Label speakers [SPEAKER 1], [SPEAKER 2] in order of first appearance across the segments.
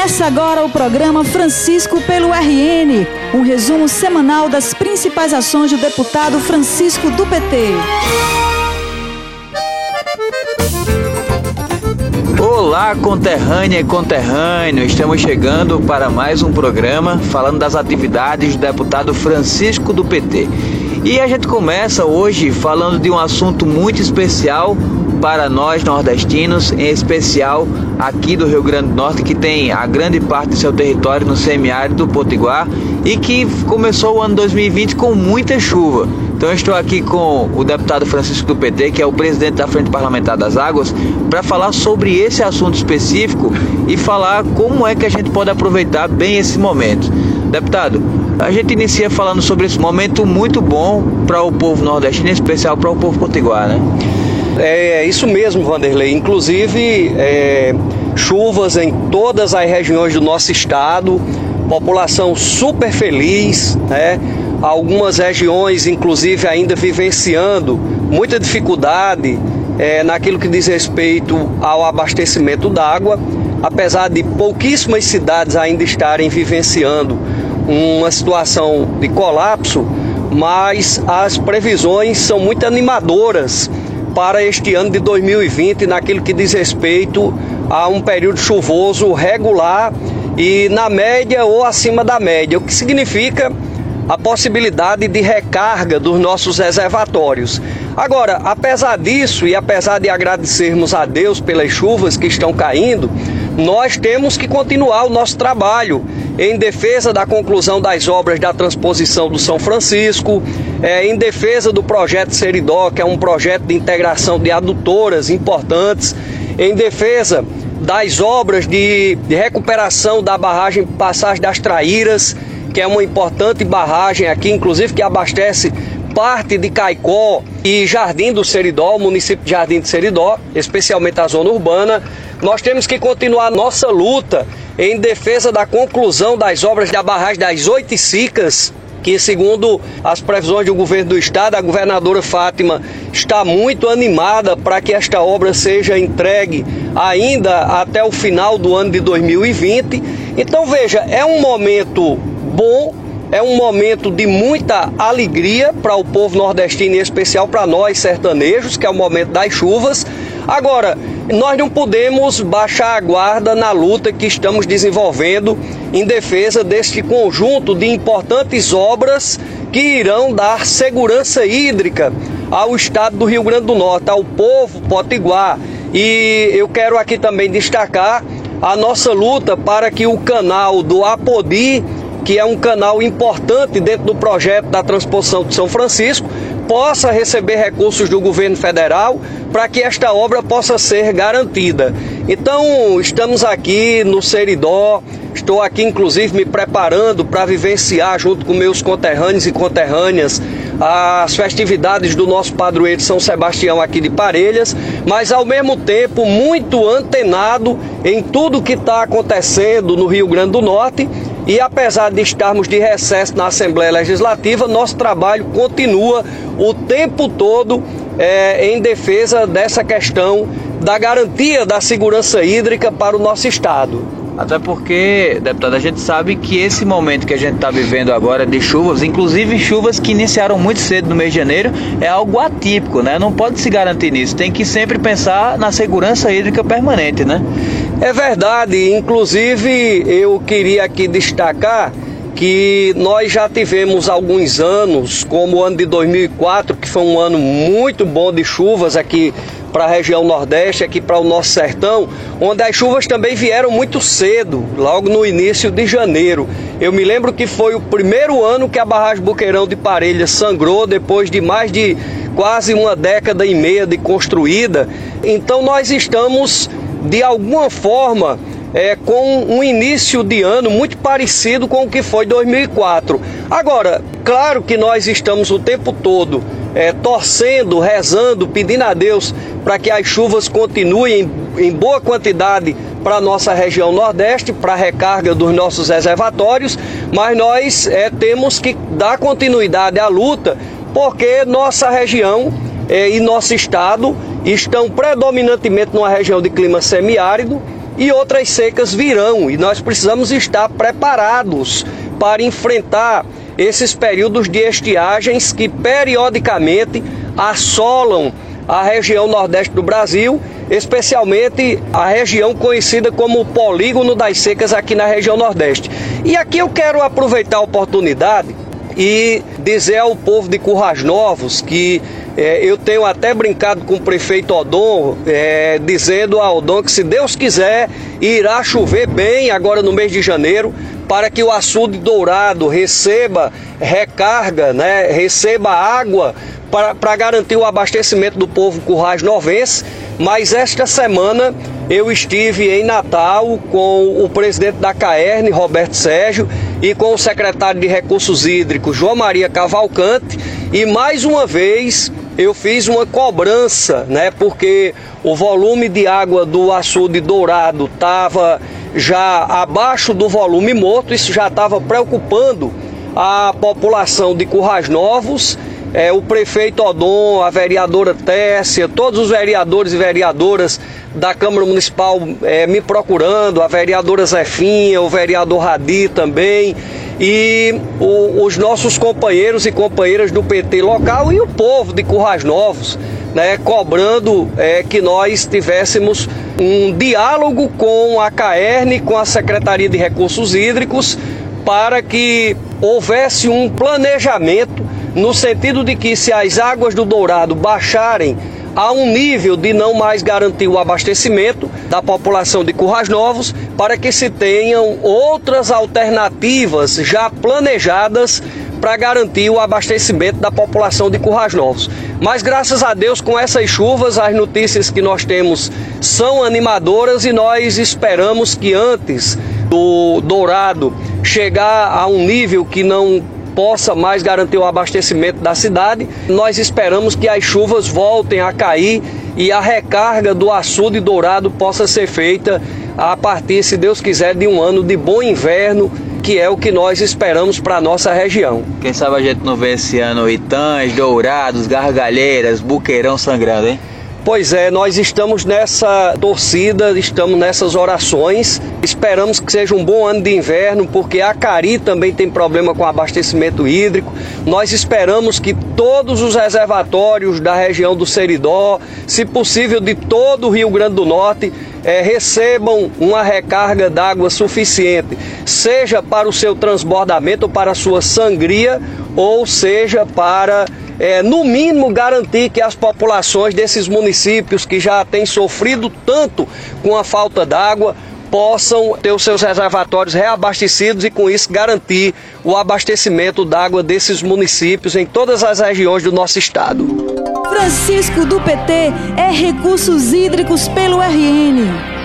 [SPEAKER 1] Começa agora o programa Francisco pelo RN, um resumo semanal das principais ações do deputado Francisco do PT.
[SPEAKER 2] Olá, conterrânea e conterrâneo, estamos chegando para mais um programa falando das atividades do deputado Francisco do PT. E a gente começa hoje falando de um assunto muito especial para nós nordestinos, em especial aqui do Rio Grande do Norte, que tem a grande parte do seu território no semiárido do Potiguar e que começou o ano 2020 com muita chuva. Então estou aqui com o deputado Francisco do PT, que é o presidente da Frente Parlamentar das Águas, para falar sobre esse assunto específico e falar como é que a gente pode aproveitar bem esse momento. Deputado, a gente inicia falando sobre esse momento muito bom para o povo nordestino, em especial para o povo potiguar, né?
[SPEAKER 3] É, é isso mesmo, Vanderlei. Inclusive, é, chuvas em todas as regiões do nosso estado, população super feliz, né? Algumas regiões, inclusive, ainda vivenciando muita dificuldade é, naquilo que diz respeito ao abastecimento d'água, apesar de pouquíssimas cidades ainda estarem vivenciando uma situação de colapso, mas as previsões são muito animadoras para este ano de 2020 naquilo que diz respeito a um período chuvoso regular e na média ou acima da média, o que significa a possibilidade de recarga dos nossos reservatórios. Agora, apesar disso e apesar de agradecermos a Deus pelas chuvas que estão caindo, nós temos que continuar o nosso trabalho em defesa da conclusão das obras da transposição do São Francisco, é, em defesa do projeto Seridó, que é um projeto de integração de adutoras importantes, em defesa das obras de, de recuperação da barragem Passagem das Traíras, que é uma importante barragem aqui, inclusive que abastece parte de Caicó e Jardim do Seridó, município de Jardim do Seridó, especialmente a zona urbana. Nós temos que continuar nossa luta em defesa da conclusão das obras da barragem das Oito Cicas, que segundo as previsões do governo do estado, a governadora Fátima está muito animada para que esta obra seja entregue ainda até o final do ano de 2020. Então veja, é um momento bom é um momento de muita alegria para o povo nordestino, em especial para nós sertanejos, que é o momento das chuvas. Agora, nós não podemos baixar a guarda na luta que estamos desenvolvendo em defesa deste conjunto de importantes obras que irão dar segurança hídrica ao estado do Rio Grande do Norte, ao povo potiguar. E eu quero aqui também destacar a nossa luta para que o canal do Apodi que é um canal importante dentro do projeto da transposição de São Francisco, possa receber recursos do governo federal para que esta obra possa ser garantida. Então, estamos aqui no Seridó, estou aqui inclusive me preparando para vivenciar junto com meus conterrâneos e conterrâneas as festividades do nosso padroeiro São Sebastião aqui de Parelhas, mas ao mesmo tempo muito antenado em tudo que está acontecendo no Rio Grande do Norte e apesar de estarmos de recesso na Assembleia Legislativa, nosso trabalho continua o tempo todo é, em defesa dessa questão da garantia da segurança hídrica para o nosso Estado.
[SPEAKER 2] Até porque, deputado, a gente sabe que esse momento que a gente está vivendo agora de chuvas, inclusive chuvas que iniciaram muito cedo no mês de janeiro, é algo atípico, né? Não pode se garantir nisso. Tem que sempre pensar na segurança hídrica permanente, né?
[SPEAKER 3] É verdade. Inclusive, eu queria aqui destacar que nós já tivemos alguns anos, como o ano de 2004, que foi um ano muito bom de chuvas aqui para a região Nordeste, aqui para o nosso sertão, onde as chuvas também vieram muito cedo, logo no início de janeiro. Eu me lembro que foi o primeiro ano que a barragem Boqueirão de Parelhas sangrou, depois de mais de quase uma década e meia de construída. Então nós estamos, de alguma forma, é, com um início de ano muito parecido com o que foi 2004. Agora, claro que nós estamos o tempo todo é, torcendo, rezando, pedindo a Deus para que as chuvas continuem em, boa quantidade para a nossa região Nordeste, para a recarga dos nossos reservatórios, mas nós é, temos que dar continuidade à luta, porque nossa região é, e nosso estado estão predominantemente numa região de clima semiárido, e outras secas virão e nós precisamos estar preparados para enfrentar esses períodos de estiagens que periodicamente assolam a região nordeste do Brasil, especialmente a região conhecida como o polígono das secas aqui na região nordeste. E aqui eu quero aproveitar a oportunidade e dizer ao povo de Currais Novos que é, eu tenho até brincado com o prefeito Odon, é, dizendo a Odon que se Deus quiser, irá chover bem agora no mês de janeiro, para que o açude dourado receba recarga, né, receba água para garantir o abastecimento do povo Currais Novense. Mas esta semana eu estive em Natal com o presidente da CAERN, Roberto Sérgio, e com o secretário de Recursos Hídricos, João Maria Cavalcante, e mais uma vez eu fiz uma cobrança, né? Porque o volume de água do açude dourado estava já abaixo do volume morto, isso já estava preocupando a população de Currais Novos. É, o prefeito Odon, a vereadora Tessia, todos os vereadores e vereadoras da Câmara Municipal é, me procurando, a vereadora Zefinha, o vereador Radi também e o, os nossos companheiros e companheiras do PT local e o povo de Currais Novos, né, cobrando é, que nós tivéssemos um diálogo com a CAERN, com a Secretaria de Recursos Hídricos, para que houvesse um planejamento no sentido de que se as águas do Dourado baixarem a um nível de não mais garantir o abastecimento da população de Currais Novos, para que se tenham outras alternativas já planejadas para garantir o abastecimento da população de Currais Novos. Mas graças a Deus, com essas chuvas, as notícias que nós temos são animadoras e nós esperamos que antes do Dourado chegar a um nível que não possa mais garantir o abastecimento da cidade. Nós esperamos que as chuvas voltem a cair e a recarga do açude dourado possa ser feita a partir, se Deus quiser, de um ano de bom inverno, que é o que nós esperamos para a nossa região.
[SPEAKER 2] Quem sabe a gente não vê esse ano Itãs, Dourados, Gargalheiras, Buqueirão sangrando, hein?
[SPEAKER 3] Pois é, nós estamos nessa torcida, estamos nessas orações. Esperamos que seja um bom ano de inverno, porque a Cari também tem problema com abastecimento hídrico. Nós esperamos que todos os reservatórios da região do Seridó, se possível de todo o Rio Grande do Norte, é, recebam uma recarga d'água suficiente, seja para o seu transbordamento, para a sua sangria, ou seja para é, no mínimo, garantir que as populações desses municípios que já têm sofrido tanto com a falta d'água possam ter os seus reservatórios reabastecidos e, com isso, garantir o abastecimento d'água desses municípios em todas as regiões do nosso estado.
[SPEAKER 1] Francisco do PT é Recursos Hídricos pelo RN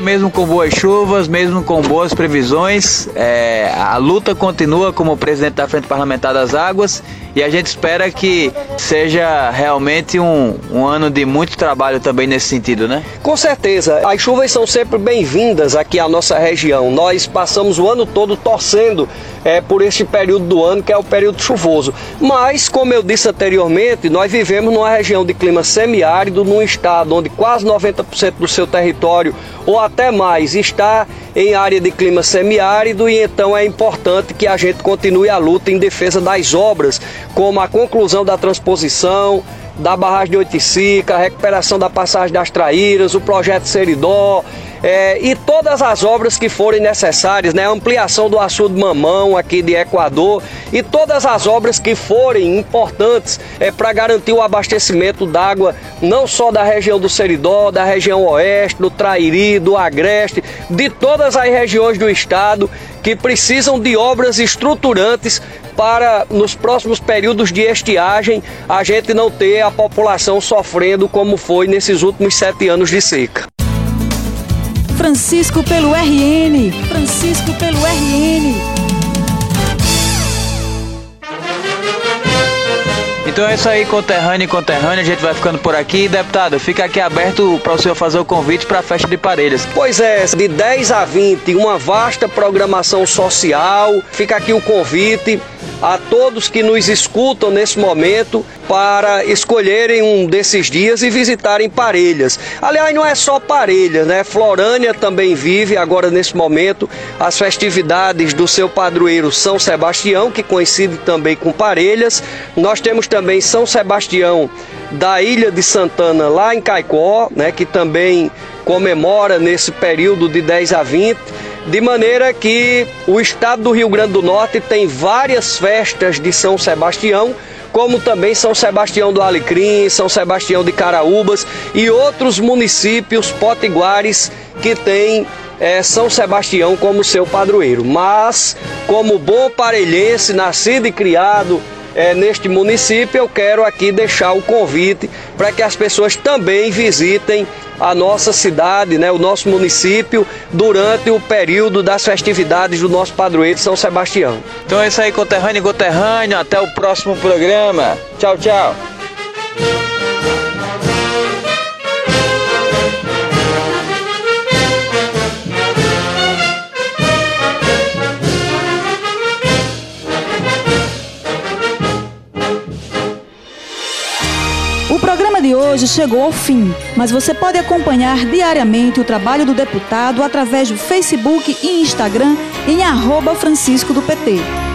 [SPEAKER 2] mesmo com boas chuvas, mesmo com boas previsões, é, a luta continua como presidente da Frente Parlamentar das Águas e a gente espera que seja realmente um, um ano de muito trabalho também nesse sentido, né?
[SPEAKER 3] Com certeza, as chuvas são sempre bem-vindas aqui à nossa região. Nós passamos o ano todo torcendo é, por este período do ano que é o período chuvoso. Mas, como eu disse anteriormente, nós vivemos numa região de clima semiárido, num estado onde quase 90% do seu território ou até mais está em área de clima semiárido e então é importante que a gente continue a luta em defesa das obras, como a conclusão da transposição da barragem de Oiticica, a recuperação da passagem das Traíras, o projeto Seridó, é, e todas as obras que forem necessárias, né? ampliação do açude Mamão aqui de Equador e todas as obras que forem importantes é, para garantir o abastecimento d'água não só da região do Seridó, da região oeste, do Trairi, do Agreste, de todas as regiões do estado que precisam de obras estruturantes para nos próximos períodos de estiagem a gente não ter a população sofrendo como foi nesses últimos sete anos de seca.
[SPEAKER 1] Francisco pelo RN. Francisco pelo RN.
[SPEAKER 2] Então é isso aí, conterrâneo e conterrânea, a gente vai ficando por aqui. Deputado, fica aqui aberto para o senhor fazer o convite para a festa de Parelhas.
[SPEAKER 3] Pois é, de 10 a 20, uma vasta programação social. Fica aqui o convite a todos que nos escutam nesse momento para escolherem um desses dias e visitarem Parelhas. Aliás, não é só Parelhas, né? Florânia também vive agora nesse momento as festividades do seu padroeiro São Sebastião, que coincide também com Parelhas. Nós temos também São Sebastião da Ilha de Santana lá em Caicó, né, que também comemora nesse período de 10 a 20 de maneira que o estado do Rio Grande do Norte tem várias festas de São Sebastião, como também São Sebastião do Alecrim, São Sebastião de Caraúbas e outros municípios potiguares que têm é, São Sebastião como seu padroeiro. Mas, como bom parelhense, nascido e criado é, neste município, eu quero aqui deixar o convite para que as pessoas também visitem a nossa cidade, né, o nosso município, durante o período das festividades do nosso padroeiro São Sebastião.
[SPEAKER 2] Então é isso aí, conterrâneo e conterrâneo. Até o próximo programa. Tchau, tchau.
[SPEAKER 1] Hoje chegou ao fim, mas você pode acompanhar diariamente o trabalho do deputado através do Facebook e Instagram em arroba Francisco do PT.